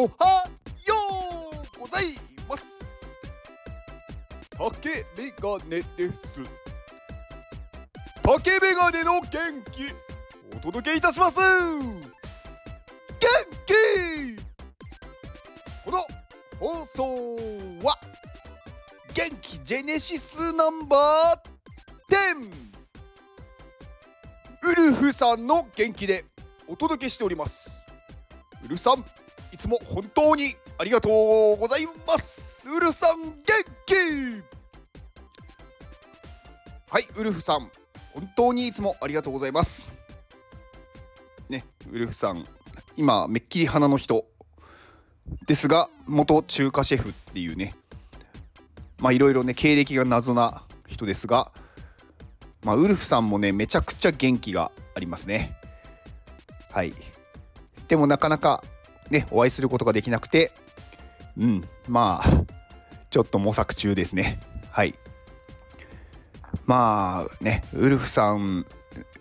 おはようございます。竹メガネです。竹メガネの元気お届けいたします。元気!この放送は元気ジェネシスナンバー10ウルフさんの元気でお届けしております。ウルフさんいつも本当にありがとうございます。ウルフさん元気？はいウルフさん本当にいつもありがとうございます。ねウルフさん今めっきり花の人ですが元中華シェフっていうねまあいろいろね経歴が謎な人ですがまあウルフさんもねめちゃくちゃ元気がありますね。はい。でもなかなかねお会いすることができなくて。うんまあちょっと模索中ですね。はい。まあねウルフさん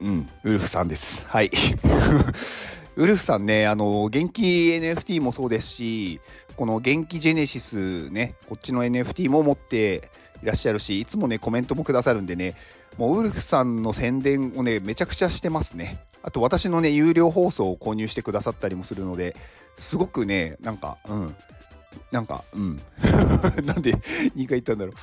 うんウルフさんです。はい。ウルフさんねあの元気 NFT もそうですしこの元気ジェネシスねこっちの NFT も持っていらっしゃるしいつもねコメントもくださるんでねもうウルフさんの宣伝をねめちゃくちゃしてますね。あと私のね有料放送を購入してくださったりもするのですごくねなんかうん。なんかうん。なんで2回言ったんだろう。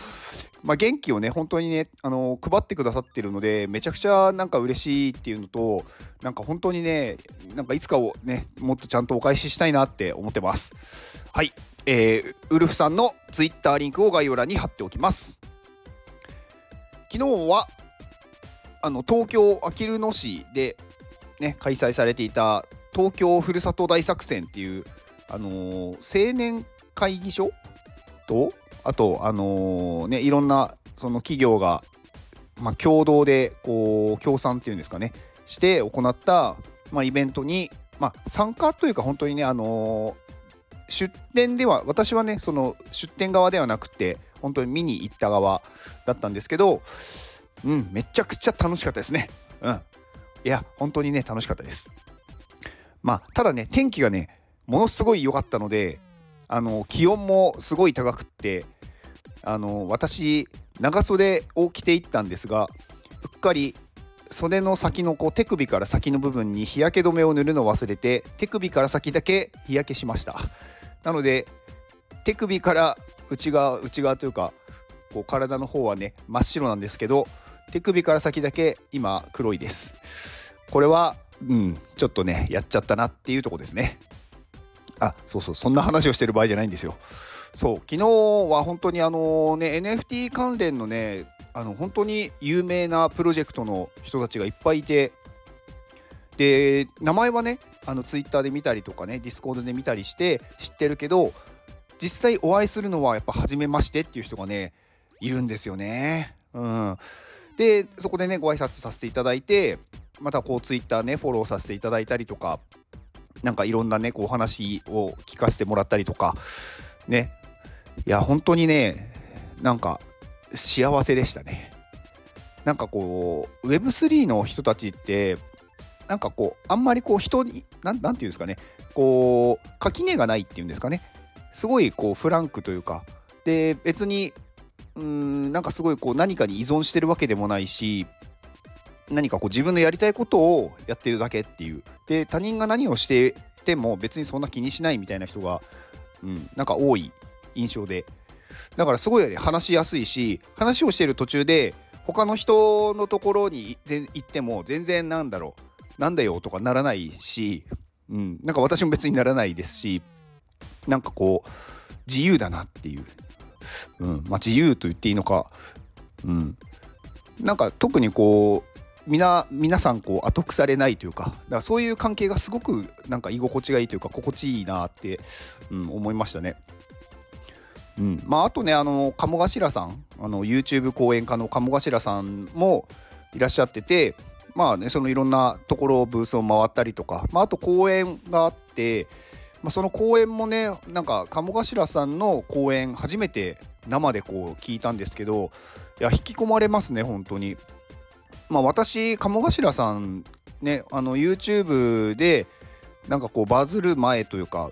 まあ元気をね本当にねあの配ってくださってるのでめちゃくちゃなんか嬉しいっていうのとなんか本当にねなんかいつかをねもっとちゃんとお返ししたいなって思ってます。はい。えー、ウルフさんのツイッターリンクを概要欄に貼っておきます。昨日はあの東京あきる野市でね開催されていた東京ふるさと大作戦っていうあのー、青年会議所とあとあのー、ねいろんなその企業が、まあ、共同でこう協賛っていうんですかねして行った、まあ、イベントに、まあ、参加というか本当にねあのー、出店では私はねその出店側ではなくて本当に見に行った側だったんですけどうんめちゃくちゃ楽しかったですね。うん。いや本当にね楽しかったです。まあただね天気がねものすごい良かったのであの気温もすごい高くってあの私長袖を着ていったんですがうっかり袖の先のこう手首から先の部分に日焼け止めを塗るのを忘れて手首から先だけ日焼けしました。なので手首から内側内側というかこう体の方はね真っ白なんですけど手首から先だけ今黒いです。これはうんちょっとねやっちゃったなっていうとこですね。あそうそうそんな話をしてる場合じゃないんですよ。そう昨日は本当にあのね NFT 関連のねあの本当に有名なプロジェクトの人たちがいっぱいいてで名前はねあのツイッターで見たりとかねディスコードで見たりして知ってるけど実際お会いするのはやっぱ初めましてっていう人がねいるんですよね。うん、でそこでねご挨拶させていただいてまたこうツイッターねフォローさせていただいたりとかなんかいろんなねこう話を聞かせてもらったりとかね。いや本当にねなんか幸せでしたね。なんかこう Web3 の人たちってなんかこうあんまりこう人に何て言うんですかね。こう垣根がないっていうんですかね。すごいこうフランクというか。で別にうんなんかすごいこう何かに依存してるわけでもないし何かこう自分のやりたいことをやってるだけっていう。で他人が何をしてても別にそんな気にしないみたいな人が、うん、なんか多い印象で。だからすごい話しやすいし話をしてる途中で他の人のところに行っても全然なんだろうなんだよとかならないし、うん、なんか私も別にならないですしなんかこう自由だなっていう、うん。まあ、自由と言っていいのか、うん、なんか特にこう皆皆さんこう後腐れないというか。だからそういう関係がすごくなんか居心地がいいというか心地いいなって、うん、思いましたね。うん。まあ、あとねあの鴨頭さん。あの YouTube 講演家の鴨頭さんもいらっしゃっててまあねそのいろんなところをブースを回ったりとか、まあ、あと講演があって、まあ、その講演もねなんか鴨頭さんの講演初めて生でこう聞いたんですけどいや引き込まれますね本当に。まあ、私鴨頭さんねあの YouTube でなんかこうバズる前というか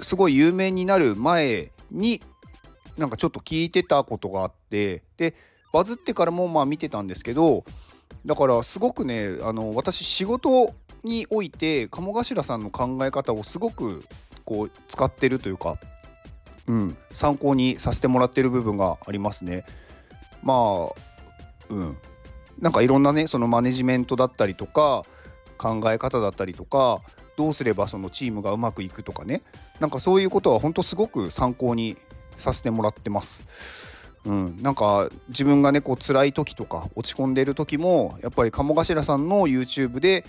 すごい有名になる前になんかちょっと聞いてたことがあってでバズってからもまあ見てたんですけどだからすごくねあの私仕事において鴨頭さんの考え方をすごくこう使ってるというか、うん、参考にさせてもらってる部分がありますね。まあうんなんかいろんなねそのマネジメントだったりとか考え方だったりとかどうすればそのチームがうまくいくとかねなんかそういうことは本当すごく参考にさせてもらってます。うん、なんか自分がねこう辛い時とか落ち込んでる時もやっぱり鴨頭さんの YouTube で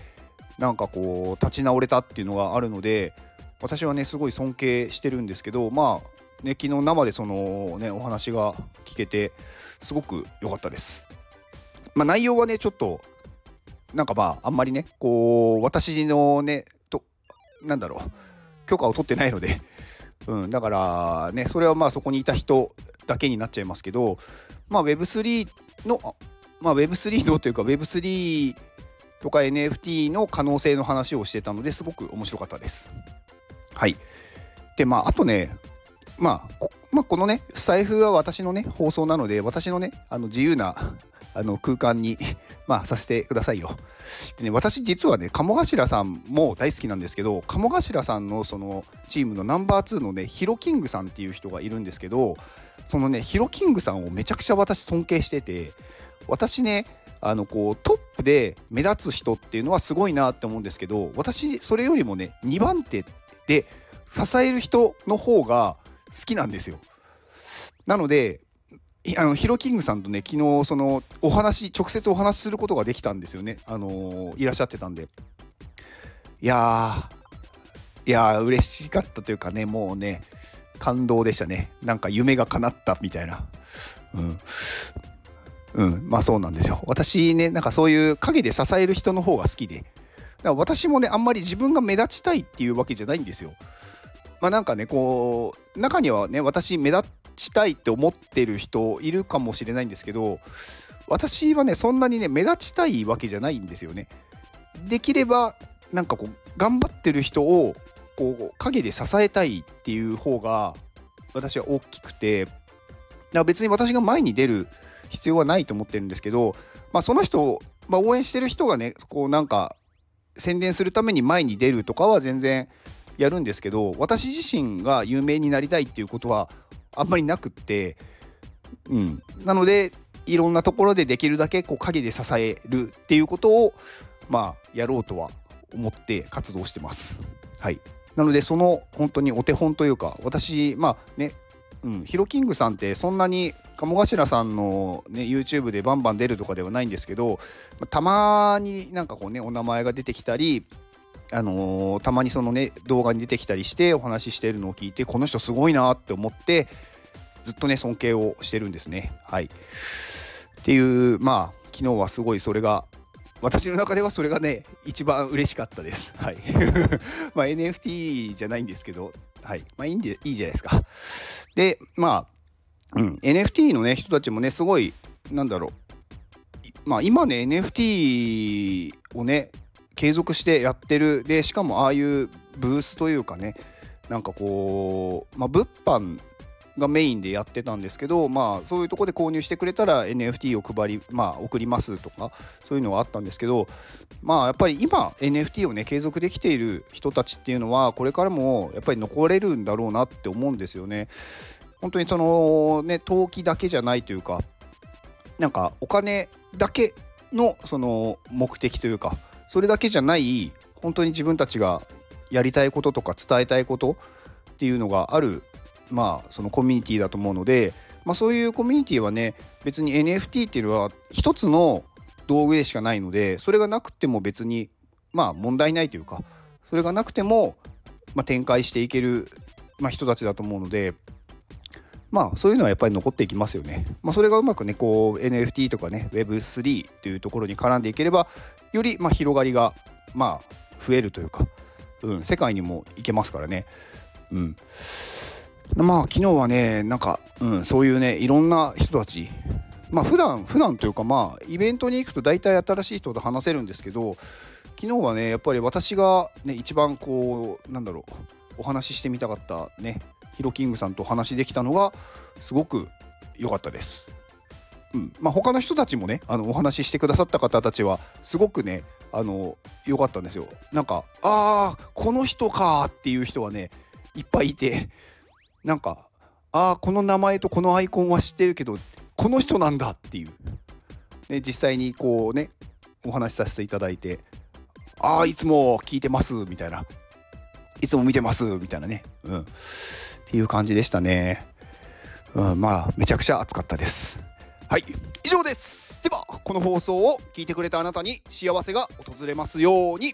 なんかこう立ち直れたっていうのがあるので私はねすごい尊敬してるんですけどまあね昨日生でそのねお話が聞けてすごく良かったです。まあ、内容はねちょっとなんかまああんまりねこう私のねとなんだろう許可を取ってないので うん、だからねそれはまあそこにいた人だけになっちゃいますけどまあ Web3 のまあ Web3 のというか Web3 とか NFT の可能性の話をしてたのですごく面白かったです。はい。でまああとねまあこ,、まあ、このね財布は私のね放送なので私のねあの自由な あの空間に まあさせてくださいよ。でね私実はね鴨頭さんも大好きなんですけど鴨頭さんのそのチームのナンバー2のねヒロキングさんっていう人がいるんですけどそのねヒロキングさんをめちゃくちゃ私尊敬してて私ねあのこうトップで目立つ人っていうのはすごいなって思うんですけど私それよりもね2番手で支える人の方が好きなんですよ。なのであのヒロキングさんとね昨日そのお話直接お話しすることができたんですよね。あのー、いらっしゃってたんで。いやーいやー嬉しかったというかねもうね感動でしたね。なんか夢が叶ったみたいな。うん。うん。まあそうなんですよ。私ねなんかそういう陰で支える人の方が好きで。だから私もねあんまり自分が目立ちたいっていうわけじゃないんですよ。まあなんかねこう中にはね私目立ちたいって思ってる人いるかもしれないんですけど私はねそんなにね目立ちたいわけじゃないんですよね。できればなんかこう頑張ってる人をこう陰で支えたいっていう方が私は大きくて。だ別に私が前に出る必要はないと思ってるんですけど、まあ、その人、まあ、応援してる人がねこうなんか宣伝するために前に出るとかは全然やるんですけど私自身が有名になりたいっていうことはあんまりなくって、うん、なのでいろんなところでできるだけこう陰で支えるっていうことをまあやろうとは思って活動してます。はい、なのでその本当にお手本というか私まあねうん、ヒロキングさんってそんなに鴨頭さんの、ね、YouTube でバンバン出るとかではないんですけどたまになんかこうねお名前が出てきたりあのー、たまにそのね動画に出てきたりしてお話ししてるのを聞いてこの人すごいなって思ってずっとね尊敬をしてるんですね。はい、っていうまあ昨日はすごいそれが私の中ではそれがね一番嬉しかったです。はい、ま NFT じゃないんですけど、はい、まあいいんでいいじゃないですか。でまあ、うん、NFT のね人たちもねすごいなんだろう。まあ今ね NFT をね継続してやってる。でしかもああいうブースというかねなんかこう、まあ、物販がメインでやってたんですけど、まあ、そういうとこで購入してくれたら NFT を配り、まあ、送りますとかそういうのはあったんですけど、まあ、やっぱり今 NFT をね継続できている人たちっていうのはこれからもやっぱり残れるんだろうなって思うんですよね。本当にそのね投機だけじゃないというかなんかお金だけのその目的というかそれだけじゃない本当に自分たちがやりたいこととか伝えたいことっていうのがあるまあそのコミュニティだと思うので、まあ、そういうコミュニティはね別に NFT っていうのは一つの道具でしかないのでそれがなくても別にまあ問題ないというかそれがなくても、まあ、展開していける、まあ、人たちだと思うのでまあそういうのはやっぱり残っていきますよね。まあ、それがうまくねこう NFT とかね Web3 というところに絡んでいければよりま広がりがまあ増えるというか、うん、世界にも行けますからね。うん、まあ昨日はねなんか、うん、そういうねいろんな人たちまあ普段普段というかまあイベントに行くと大体新しい人と話せるんですけど昨日はねやっぱり私がね一番こうなんだろうお話ししてみたかったねヒロキングさんとお話できたのがすごく良かったです。うんまあ、他の人たちもねあのお話ししてくださった方たちはすごくねあの良かったんですよ。なんかああこの人かっていう人はねいっぱいいてなんかああこの名前とこのアイコンは知ってるけどこの人なんだっていう、ね、実際にこうねお話しさせていただいてああいつも聞いてますみたいな。いつも見てますみたいなね、うん、っていう感じでしたね、うん、まあめちゃくちゃ熱かったです。はい以上です。ではこの放送を聞いてくれたあなたに幸せが訪れますように。